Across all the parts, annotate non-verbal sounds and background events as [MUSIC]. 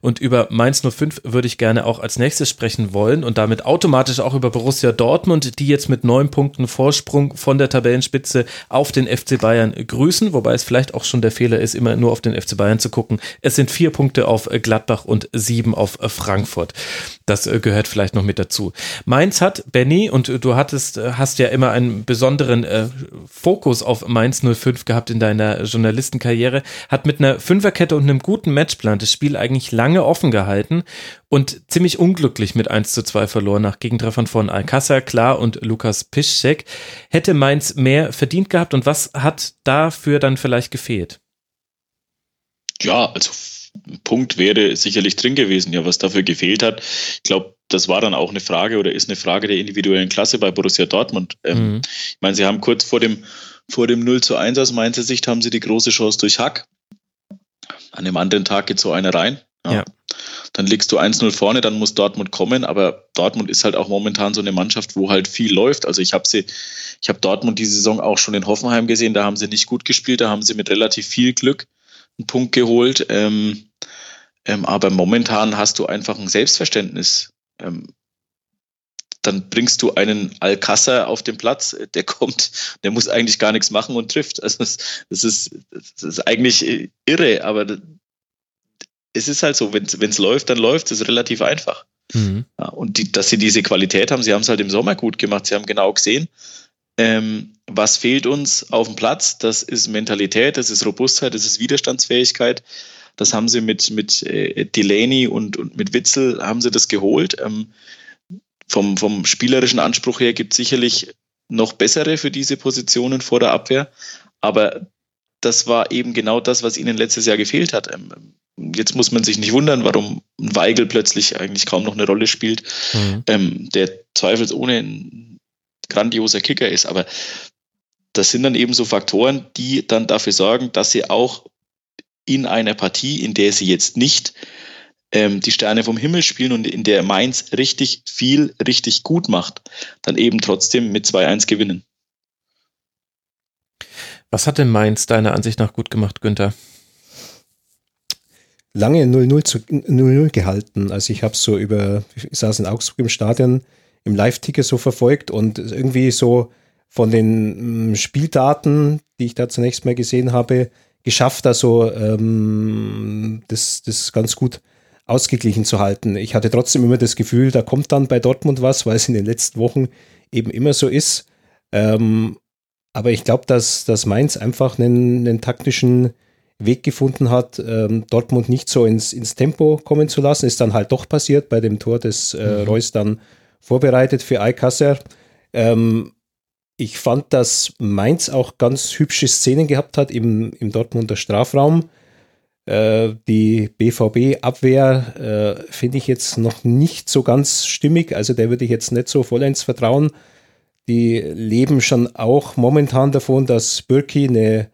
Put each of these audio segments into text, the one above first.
Und über Mainz 05 würde ich gerne auch als nächstes sprechen wollen und damit automatisch auch über Borussia Dortmund, die jetzt mit neun Punkten Vorsprung von der Tabellenspitze auf den FC Bayern grüßen, wobei es vielleicht auch schon der Fehler ist, immer nur auf den FC Bayern zu gucken. Es sind vier Punkte auf Gladbach und sieben auf Frankfurt. Das äh, gehört vielleicht noch mit dazu. Mainz hat, Benny, und du hattest, äh, hast ja immer einen besonderen äh, Fokus auf Mainz 05 gehabt in deiner Journalistenkarriere, hat mit einer Fünferkette und einem guten Matchplan das Spiel eigentlich lange offen gehalten und ziemlich unglücklich mit 1 zu 2 verloren nach Gegentreffern von Alcázar, Klar und Lukas Piszczek. Hätte Mainz mehr verdient gehabt und was hat dafür dann vielleicht gefehlt? Ja, also ein Punkt wäre sicherlich drin gewesen. Ja, was dafür gefehlt hat, ich glaube, das war dann auch eine Frage oder ist eine Frage der individuellen Klasse bei Borussia Dortmund. Ähm, mhm. Ich meine, sie haben kurz vor dem, vor dem 0 zu 1 aus Mainzer Sicht haben sie die große Chance durch Hack. An dem anderen Tag geht so einer rein. Ja. ja. Dann liegst du 1-0 vorne, dann muss Dortmund kommen, aber Dortmund ist halt auch momentan so eine Mannschaft, wo halt viel läuft. Also ich habe sie, ich habe Dortmund die Saison auch schon in Hoffenheim gesehen, da haben sie nicht gut gespielt, da haben sie mit relativ viel Glück einen Punkt geholt. Ähm, ähm, aber momentan hast du einfach ein Selbstverständnis. Ähm, dann bringst du einen Alcázar auf den Platz, der kommt, der muss eigentlich gar nichts machen und trifft. Also das, das, ist, das ist eigentlich irre, aber es ist halt so, wenn es läuft, dann läuft es relativ einfach. Mhm. Ja, und die, dass sie diese Qualität haben, sie haben es halt im Sommer gut gemacht, sie haben genau gesehen, ähm, was fehlt uns auf dem Platz, das ist Mentalität, das ist Robustheit, das ist Widerstandsfähigkeit. Das haben sie mit, mit äh, Delaney und, und mit Witzel haben sie das geholt. Ähm, vom, vom spielerischen Anspruch her gibt es sicherlich noch bessere für diese Positionen vor der Abwehr. Aber das war eben genau das, was ihnen letztes Jahr gefehlt hat. Ähm, jetzt muss man sich nicht wundern, warum Weigel plötzlich eigentlich kaum noch eine Rolle spielt, mhm. ähm, der zweifelsohne ein grandioser Kicker ist. Aber das sind dann eben so Faktoren, die dann dafür sorgen, dass sie auch in einer Partie, in der sie jetzt nicht ähm, die Sterne vom Himmel spielen und in der Mainz richtig viel, richtig gut macht, dann eben trotzdem mit 2-1 gewinnen. Was hat denn Mainz deiner Ansicht nach gut gemacht, Günther? Lange 0-0 gehalten. Also ich habe so über, ich saß in Augsburg im Stadion, im Live-Ticker so verfolgt und irgendwie so von den mm, Spieldaten, die ich da zunächst mal gesehen habe, geschafft, also ähm, das, das ganz gut ausgeglichen zu halten. Ich hatte trotzdem immer das Gefühl, da kommt dann bei Dortmund was, weil es in den letzten Wochen eben immer so ist. Ähm, aber ich glaube, dass, dass Mainz einfach einen, einen taktischen Weg gefunden hat, ähm, Dortmund nicht so ins, ins Tempo kommen zu lassen. Ist dann halt doch passiert bei dem Tor des äh, mhm. Reus dann vorbereitet für Alcácer. Ähm, ich fand, dass Mainz auch ganz hübsche Szenen gehabt hat im, im Dortmunder Strafraum. Äh, die BVB-Abwehr äh, finde ich jetzt noch nicht so ganz stimmig. Also der würde ich jetzt nicht so vollends vertrauen. Die leben schon auch momentan davon, dass Birki eine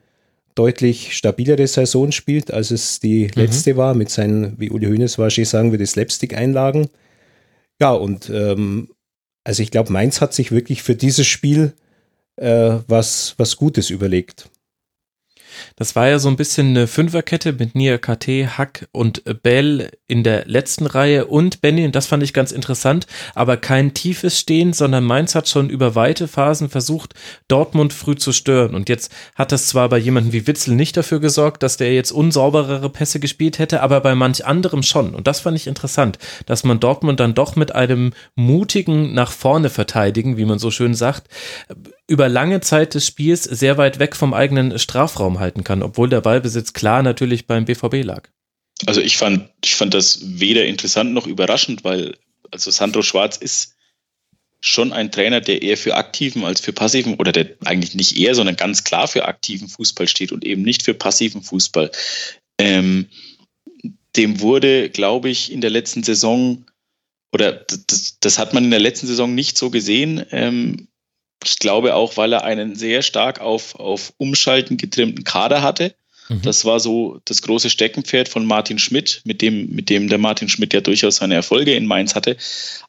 deutlich stabilere Saison spielt, als es die mhm. letzte war, mit seinen, wie Uli Hoeneß wahrscheinlich sagen würde, Slapstick-Einlagen. Ja, und ähm, also ich glaube, Mainz hat sich wirklich für dieses Spiel äh, was, was Gutes überlegt. Das war ja so ein bisschen eine Fünferkette mit Nia KT, Hack und Bell in der letzten Reihe und Benny, und das fand ich ganz interessant, aber kein tiefes Stehen, sondern Mainz hat schon über weite Phasen versucht, Dortmund früh zu stören. Und jetzt hat das zwar bei jemandem wie Witzel nicht dafür gesorgt, dass der jetzt unsauberere Pässe gespielt hätte, aber bei manch anderem schon. Und das fand ich interessant, dass man Dortmund dann doch mit einem mutigen nach vorne verteidigen, wie man so schön sagt, über lange Zeit des Spiels sehr weit weg vom eigenen Strafraum halten kann, obwohl der Ballbesitz klar natürlich beim BVB lag. Also ich fand, ich fand das weder interessant noch überraschend, weil also Sandro Schwarz ist schon ein Trainer, der eher für aktiven als für passiven oder der eigentlich nicht eher, sondern ganz klar für aktiven Fußball steht und eben nicht für passiven Fußball. Ähm, dem wurde, glaube ich, in der letzten Saison oder das, das, hat man in der letzten Saison nicht so gesehen. Ähm, ich glaube auch, weil er einen sehr stark auf, auf Umschalten getrimmten Kader hatte. Mhm. Das war so das große Steckenpferd von Martin Schmidt, mit dem, mit dem der Martin Schmidt ja durchaus seine Erfolge in Mainz hatte.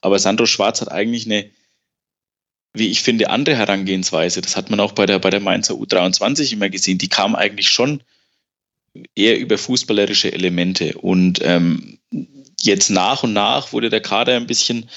Aber Sandro Schwarz hat eigentlich eine, wie ich finde, andere Herangehensweise. Das hat man auch bei der, bei der Mainzer U23 immer gesehen. Die kam eigentlich schon eher über fußballerische Elemente. Und ähm, jetzt nach und nach wurde der Kader ein bisschen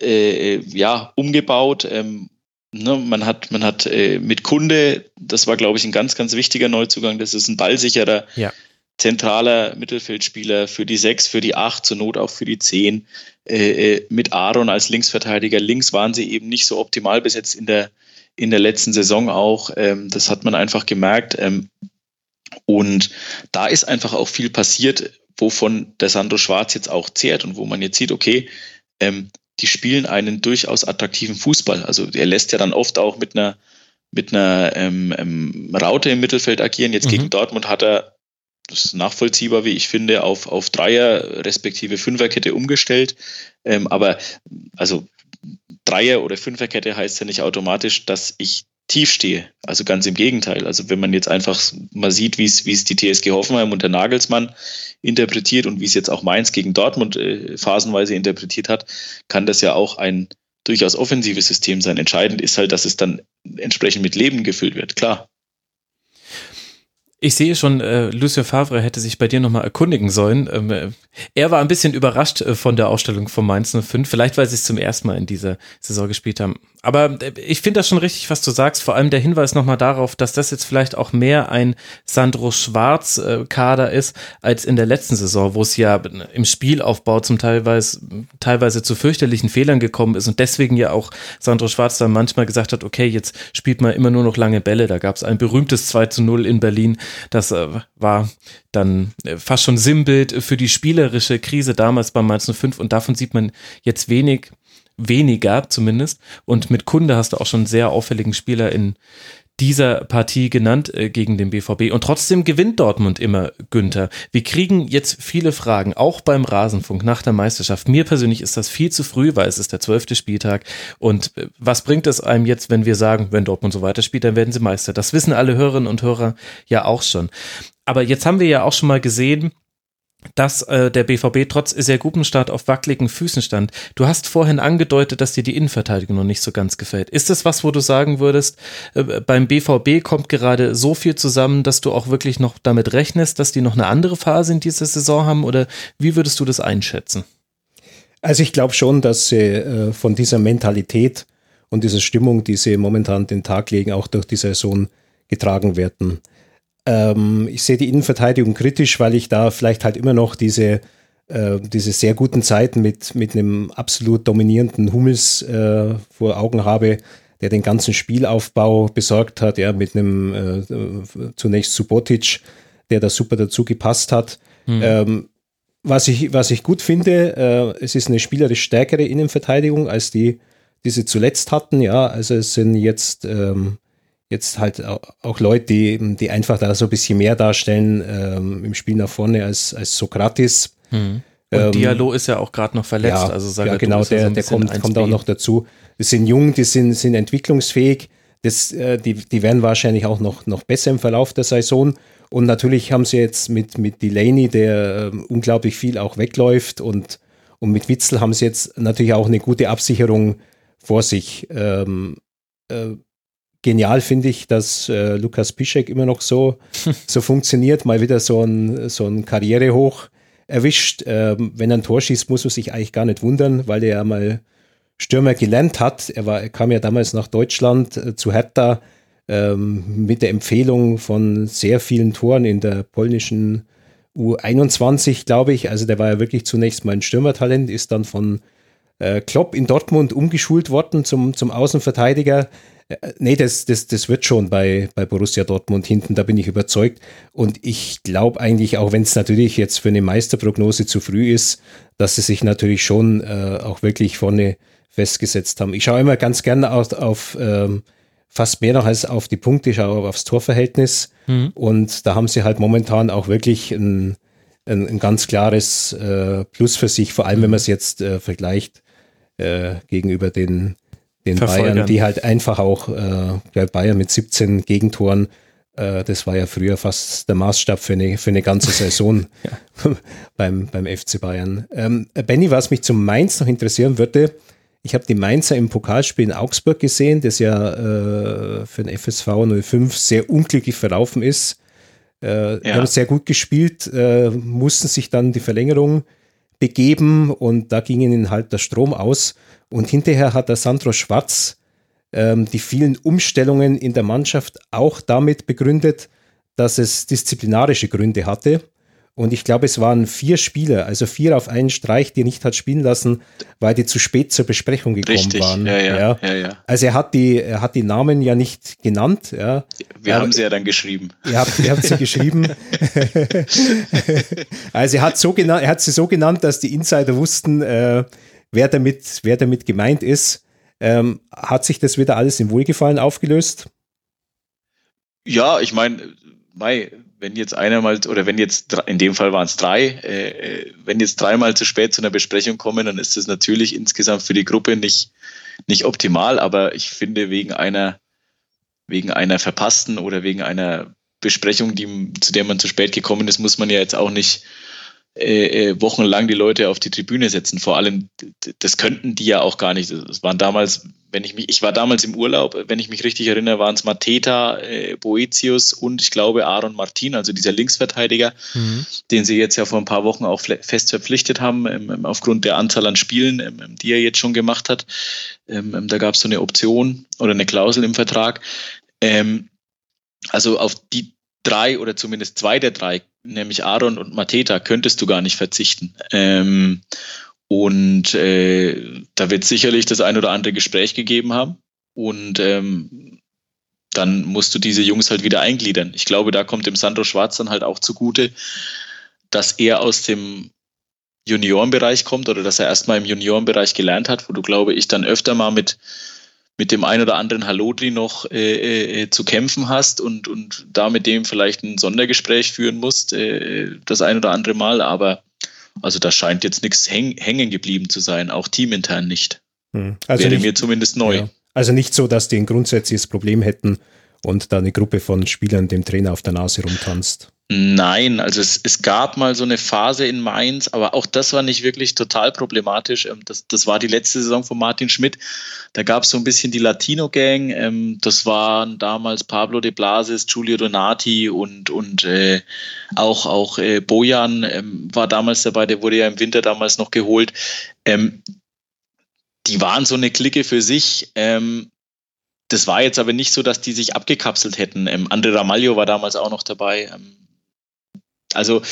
äh, ja, umgebaut. Ähm, Ne, man hat, man hat äh, mit Kunde, das war, glaube ich, ein ganz, ganz wichtiger Neuzugang. Das ist ein ballsicherer, ja. zentraler Mittelfeldspieler für die sechs, für die acht, zur Not auch für die zehn. Äh, äh, mit Aaron als Linksverteidiger. Links waren sie eben nicht so optimal besetzt in der, in der letzten Saison auch. Ähm, das hat man einfach gemerkt. Ähm, und da ist einfach auch viel passiert, wovon der Sandro Schwarz jetzt auch zehrt und wo man jetzt sieht, okay, ähm, die spielen einen durchaus attraktiven Fußball. Also er lässt ja dann oft auch mit einer mit einer ähm, ähm, Raute im Mittelfeld agieren. Jetzt mhm. gegen Dortmund hat er, das ist nachvollziehbar, wie ich finde, auf, auf Dreier respektive Fünferkette umgestellt. Ähm, aber also Dreier- oder Fünferkette heißt ja nicht automatisch, dass ich tief stehe. Also ganz im Gegenteil. Also wenn man jetzt einfach mal sieht, wie es, wie es die TSG Hoffenheim und der Nagelsmann interpretiert und wie es jetzt auch Mainz gegen Dortmund äh, phasenweise interpretiert hat, kann das ja auch ein durchaus offensives System sein. Entscheidend ist halt, dass es dann entsprechend mit Leben gefüllt wird, klar. Ich sehe schon, äh, Lucien Favre hätte sich bei dir nochmal erkundigen sollen. Ähm, äh, er war ein bisschen überrascht äh, von der Ausstellung von Mainz 05, vielleicht weil sie es zum ersten Mal in dieser Saison gespielt haben. Aber äh, ich finde das schon richtig, was du sagst. Vor allem der Hinweis nochmal darauf, dass das jetzt vielleicht auch mehr ein Sandro Schwarz-Kader äh, ist als in der letzten Saison, wo es ja im Spielaufbau zum teilweise, teilweise zu fürchterlichen Fehlern gekommen ist und deswegen ja auch Sandro Schwarz dann manchmal gesagt hat, okay, jetzt spielt man immer nur noch lange Bälle. Da gab es ein berühmtes 2 zu 0 in Berlin das äh, war dann äh, fast schon Sinnbild für die spielerische Krise damals beim Mainz 05 und davon sieht man jetzt wenig, weniger zumindest. Und mit Kunde hast du auch schon sehr auffälligen Spieler in dieser Partie genannt äh, gegen den BVB. Und trotzdem gewinnt Dortmund immer Günther. Wir kriegen jetzt viele Fragen, auch beim Rasenfunk nach der Meisterschaft. Mir persönlich ist das viel zu früh, weil es ist der zwölfte Spieltag. Und äh, was bringt es einem jetzt, wenn wir sagen, wenn Dortmund so weiterspielt, dann werden sie Meister? Das wissen alle Hörerinnen und Hörer ja auch schon. Aber jetzt haben wir ja auch schon mal gesehen, dass äh, der BVB trotz sehr gutem Start auf wackeligen Füßen stand. Du hast vorhin angedeutet, dass dir die Innenverteidigung noch nicht so ganz gefällt. Ist das was, wo du sagen würdest, äh, beim BVB kommt gerade so viel zusammen, dass du auch wirklich noch damit rechnest, dass die noch eine andere Phase in dieser Saison haben? Oder wie würdest du das einschätzen? Also ich glaube schon, dass sie äh, von dieser Mentalität und dieser Stimmung, die sie momentan den Tag legen, auch durch die Saison getragen werden. Ähm, ich sehe die Innenverteidigung kritisch, weil ich da vielleicht halt immer noch diese, äh, diese sehr guten Zeiten mit, mit einem absolut dominierenden Hummels äh, vor Augen habe, der den ganzen Spielaufbau besorgt hat, ja, mit einem äh, zunächst Subotic, der da super dazu gepasst hat. Mhm. Ähm, was ich, was ich gut finde, äh, es ist eine spielerisch stärkere Innenverteidigung als die, die sie zuletzt hatten. Ja, also es sind jetzt ähm, jetzt halt auch Leute, die, die einfach da so ein bisschen mehr darstellen ähm, im Spiel nach vorne als, als Sokrates. Mhm. Und ähm, Diallo ist ja auch gerade noch verletzt. Ja, also ja genau, der, so der kommt, kommt auch noch dazu. Die sind jung, die sind, sind entwicklungsfähig. Das, äh, die, die werden wahrscheinlich auch noch, noch besser im Verlauf der Saison. Und natürlich haben sie jetzt mit, mit Delaney, der äh, unglaublich viel auch wegläuft, und, und mit Witzel haben sie jetzt natürlich auch eine gute Absicherung vor sich. Ähm, äh, genial finde ich, dass äh, Lukas Piszek immer noch so, [LAUGHS] so funktioniert, mal wieder so ein, so ein Karrierehoch erwischt. Ähm, wenn er ein Tor schießt, muss man sich eigentlich gar nicht wundern, weil er ja mal Stürmer gelernt hat. Er, war, er kam ja damals nach Deutschland äh, zu Hertha ähm, mit der Empfehlung von sehr vielen Toren in der polnischen U21, glaube ich. Also der war ja wirklich zunächst mal ein Stürmertalent, ist dann von Klopp in Dortmund umgeschult worden zum, zum Außenverteidiger. Äh, nee, das, das, das wird schon bei, bei Borussia Dortmund hinten, da bin ich überzeugt. Und ich glaube eigentlich, auch wenn es natürlich jetzt für eine Meisterprognose zu früh ist, dass sie sich natürlich schon äh, auch wirklich vorne festgesetzt haben. Ich schaue immer ganz gerne auf, auf ähm, fast mehr noch als auf die Punkte, ich schaue aufs Torverhältnis. Mhm. Und da haben sie halt momentan auch wirklich ein, ein, ein ganz klares äh, Plus für sich, vor allem wenn man es jetzt äh, vergleicht äh, gegenüber den, den Bayern, die halt einfach auch, äh, Bayern mit 17 Gegentoren, äh, das war ja früher fast der Maßstab für eine, für eine ganze Saison [LAUGHS] [LAUGHS] beim, beim FC Bayern. Ähm, Benny, was mich zum Mainz noch interessieren würde, ich habe die Mainzer im Pokalspiel in Augsburg gesehen, das ja äh, für den FSV 05 sehr unglücklich verlaufen ist. Äh, ja. Haben sehr gut gespielt, äh, mussten sich dann die Verlängerung begeben und da ging ihnen halt der Strom aus. Und hinterher hat der Sandro Schwarz ähm, die vielen Umstellungen in der Mannschaft auch damit begründet, dass es disziplinarische Gründe hatte. Und ich glaube, es waren vier Spieler, also vier auf einen Streich, die er nicht hat spielen lassen, weil die zu spät zur Besprechung gekommen Richtig, waren. Ja, ja, ja. Ja, ja. Also er hat die, er hat die Namen ja nicht genannt. Ja. Wir Aber, haben sie ja dann geschrieben. [LAUGHS] Ihr habt, ihr habt sie geschrieben. [LAUGHS] also er hat, so genannt, er hat sie so genannt, dass die Insider wussten, äh, wer, damit, wer damit gemeint ist. Ähm, hat sich das wieder alles im Wohlgefallen aufgelöst? Ja, ich meine, Mai, wenn jetzt einer mal, oder wenn jetzt, in dem Fall waren es drei, äh, äh, wenn jetzt dreimal zu spät zu einer Besprechung kommen, dann ist das natürlich insgesamt für die Gruppe nicht, nicht optimal, aber ich finde, wegen einer, wegen einer verpassten oder wegen einer Besprechung, die, zu der man zu spät gekommen ist, muss man ja jetzt auch nicht äh, äh, wochenlang die Leute auf die Tribüne setzen. Vor allem, das könnten die ja auch gar nicht. Es waren damals, wenn ich mich, ich war damals im Urlaub, wenn ich mich richtig erinnere, waren es Mateta, äh, Boetius und ich glaube Aaron Martin, also dieser Linksverteidiger, mhm. den sie jetzt ja vor ein paar Wochen auch fest verpflichtet haben, ähm, aufgrund der Anzahl an Spielen, ähm, die er jetzt schon gemacht hat. Ähm, ähm da gab es so eine Option oder eine Klausel im Vertrag. Ähm, also auf die drei oder zumindest zwei der drei, nämlich Aaron und Mateta, könntest du gar nicht verzichten. Ähm, und äh, da wird sicherlich das ein oder andere Gespräch gegeben haben. Und ähm, dann musst du diese Jungs halt wieder eingliedern. Ich glaube, da kommt dem Sandro Schwarz dann halt auch zugute, dass er aus dem Juniorenbereich kommt oder dass er erstmal im Juniorenbereich gelernt hat, wo du, glaube ich, dann öfter mal mit mit dem ein oder anderen Hallodri noch äh, äh, zu kämpfen hast und, und da mit dem vielleicht ein Sondergespräch führen musst, äh, das ein oder andere Mal. Aber also da scheint jetzt nichts häng, hängen geblieben zu sein, auch teamintern nicht. Hm. Also Wäre nicht, mir zumindest neu. Ja. Also nicht so, dass die ein grundsätzliches Problem hätten und da eine Gruppe von Spielern dem Trainer auf der Nase rumtanzt. Nein, also es, es gab mal so eine Phase in Mainz, aber auch das war nicht wirklich total problematisch. Ähm, das, das war die letzte Saison von Martin Schmidt. Da gab es so ein bisschen die Latino-Gang. Ähm, das waren damals Pablo de Blasis, Giulio Donati und, und äh, auch, auch äh, Bojan ähm, war damals dabei. Der wurde ja im Winter damals noch geholt. Die waren so eine Clique für sich. Das war jetzt aber nicht so, dass die sich abgekapselt hätten. Ähm, Andre Ramaglio war damals auch noch dabei. Also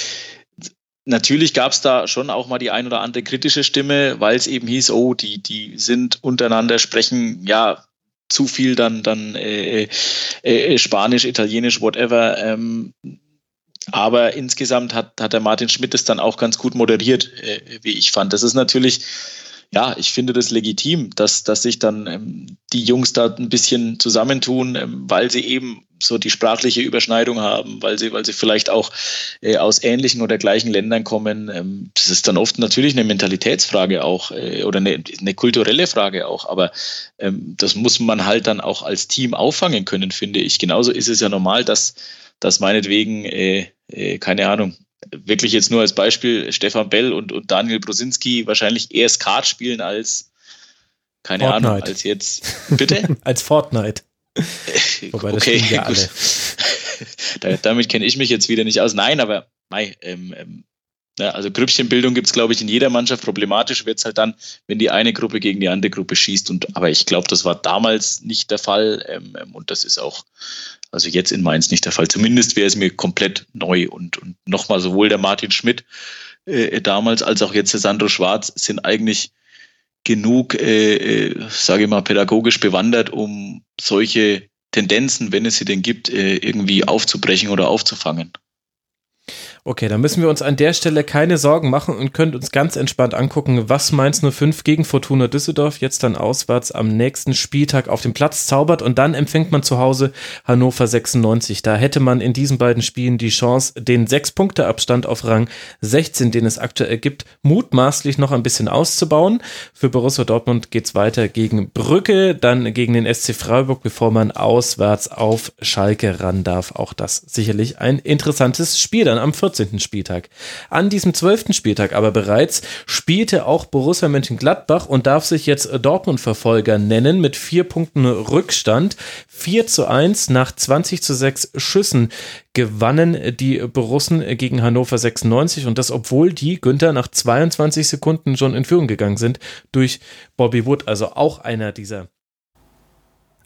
natürlich gab es da schon auch mal die ein oder andere kritische Stimme, weil es eben hieß, oh, die, die sind untereinander, sprechen ja zu viel dann, dann äh, äh, äh, Spanisch, Italienisch, whatever. Ähm, aber insgesamt hat, hat der Martin Schmidt es dann auch ganz gut moderiert, äh, wie ich fand. Das ist natürlich ja, ich finde das legitim, dass, dass sich dann ähm, die Jungs da ein bisschen zusammentun, ähm, weil sie eben so die sprachliche Überschneidung haben, weil sie, weil sie vielleicht auch äh, aus ähnlichen oder gleichen Ländern kommen. Ähm, das ist dann oft natürlich eine Mentalitätsfrage auch äh, oder eine, eine, kulturelle Frage auch, aber ähm, das muss man halt dann auch als Team auffangen können, finde ich. Genauso ist es ja normal, dass, dass meinetwegen, äh, äh keine Ahnung, wirklich jetzt nur als Beispiel Stefan Bell und, und Daniel Brosinski wahrscheinlich eher Skat spielen als, keine Fortnite. Ahnung, als jetzt. Bitte? [LAUGHS] als Fortnite. Wobei, das okay, ja alle. [LAUGHS] damit kenne ich mich jetzt wieder nicht aus. Nein, aber mei, ähm, ähm, ja, also Grüppchenbildung gibt es, glaube ich, in jeder Mannschaft. Problematisch wird es halt dann, wenn die eine Gruppe gegen die andere Gruppe schießt. Und, aber ich glaube, das war damals nicht der Fall. Ähm, ähm, und das ist auch, also jetzt in Mainz nicht der Fall. Zumindest wäre es mir komplett neu. Und, und nochmal, sowohl der Martin Schmidt äh, damals als auch jetzt der Sandro Schwarz sind eigentlich genug, äh, äh, sage ich mal, pädagogisch bewandert, um solche Tendenzen, wenn es sie denn gibt, äh, irgendwie aufzubrechen oder aufzufangen. Okay, dann müssen wir uns an der Stelle keine Sorgen machen und können uns ganz entspannt angucken, was Mainz 05 gegen Fortuna Düsseldorf jetzt dann auswärts am nächsten Spieltag auf dem Platz zaubert und dann empfängt man zu Hause Hannover 96. Da hätte man in diesen beiden Spielen die Chance, den sechs Punkte Abstand auf Rang 16, den es aktuell gibt, mutmaßlich noch ein bisschen auszubauen. Für Borussia Dortmund geht's weiter gegen Brücke, dann gegen den SC Freiburg, bevor man auswärts auf Schalke ran darf. Auch das sicherlich ein interessantes Spiel dann am 14. 14. Spieltag. An diesem 12. Spieltag aber bereits spielte auch Borussia Mönchengladbach und darf sich jetzt Dortmund-Verfolger nennen mit vier Punkten Rückstand. 4 zu 1 nach 20 zu 6 Schüssen gewannen die Borussen gegen Hannover 96 und das obwohl die Günther nach 22 Sekunden schon in Führung gegangen sind durch Bobby Wood, also auch einer dieser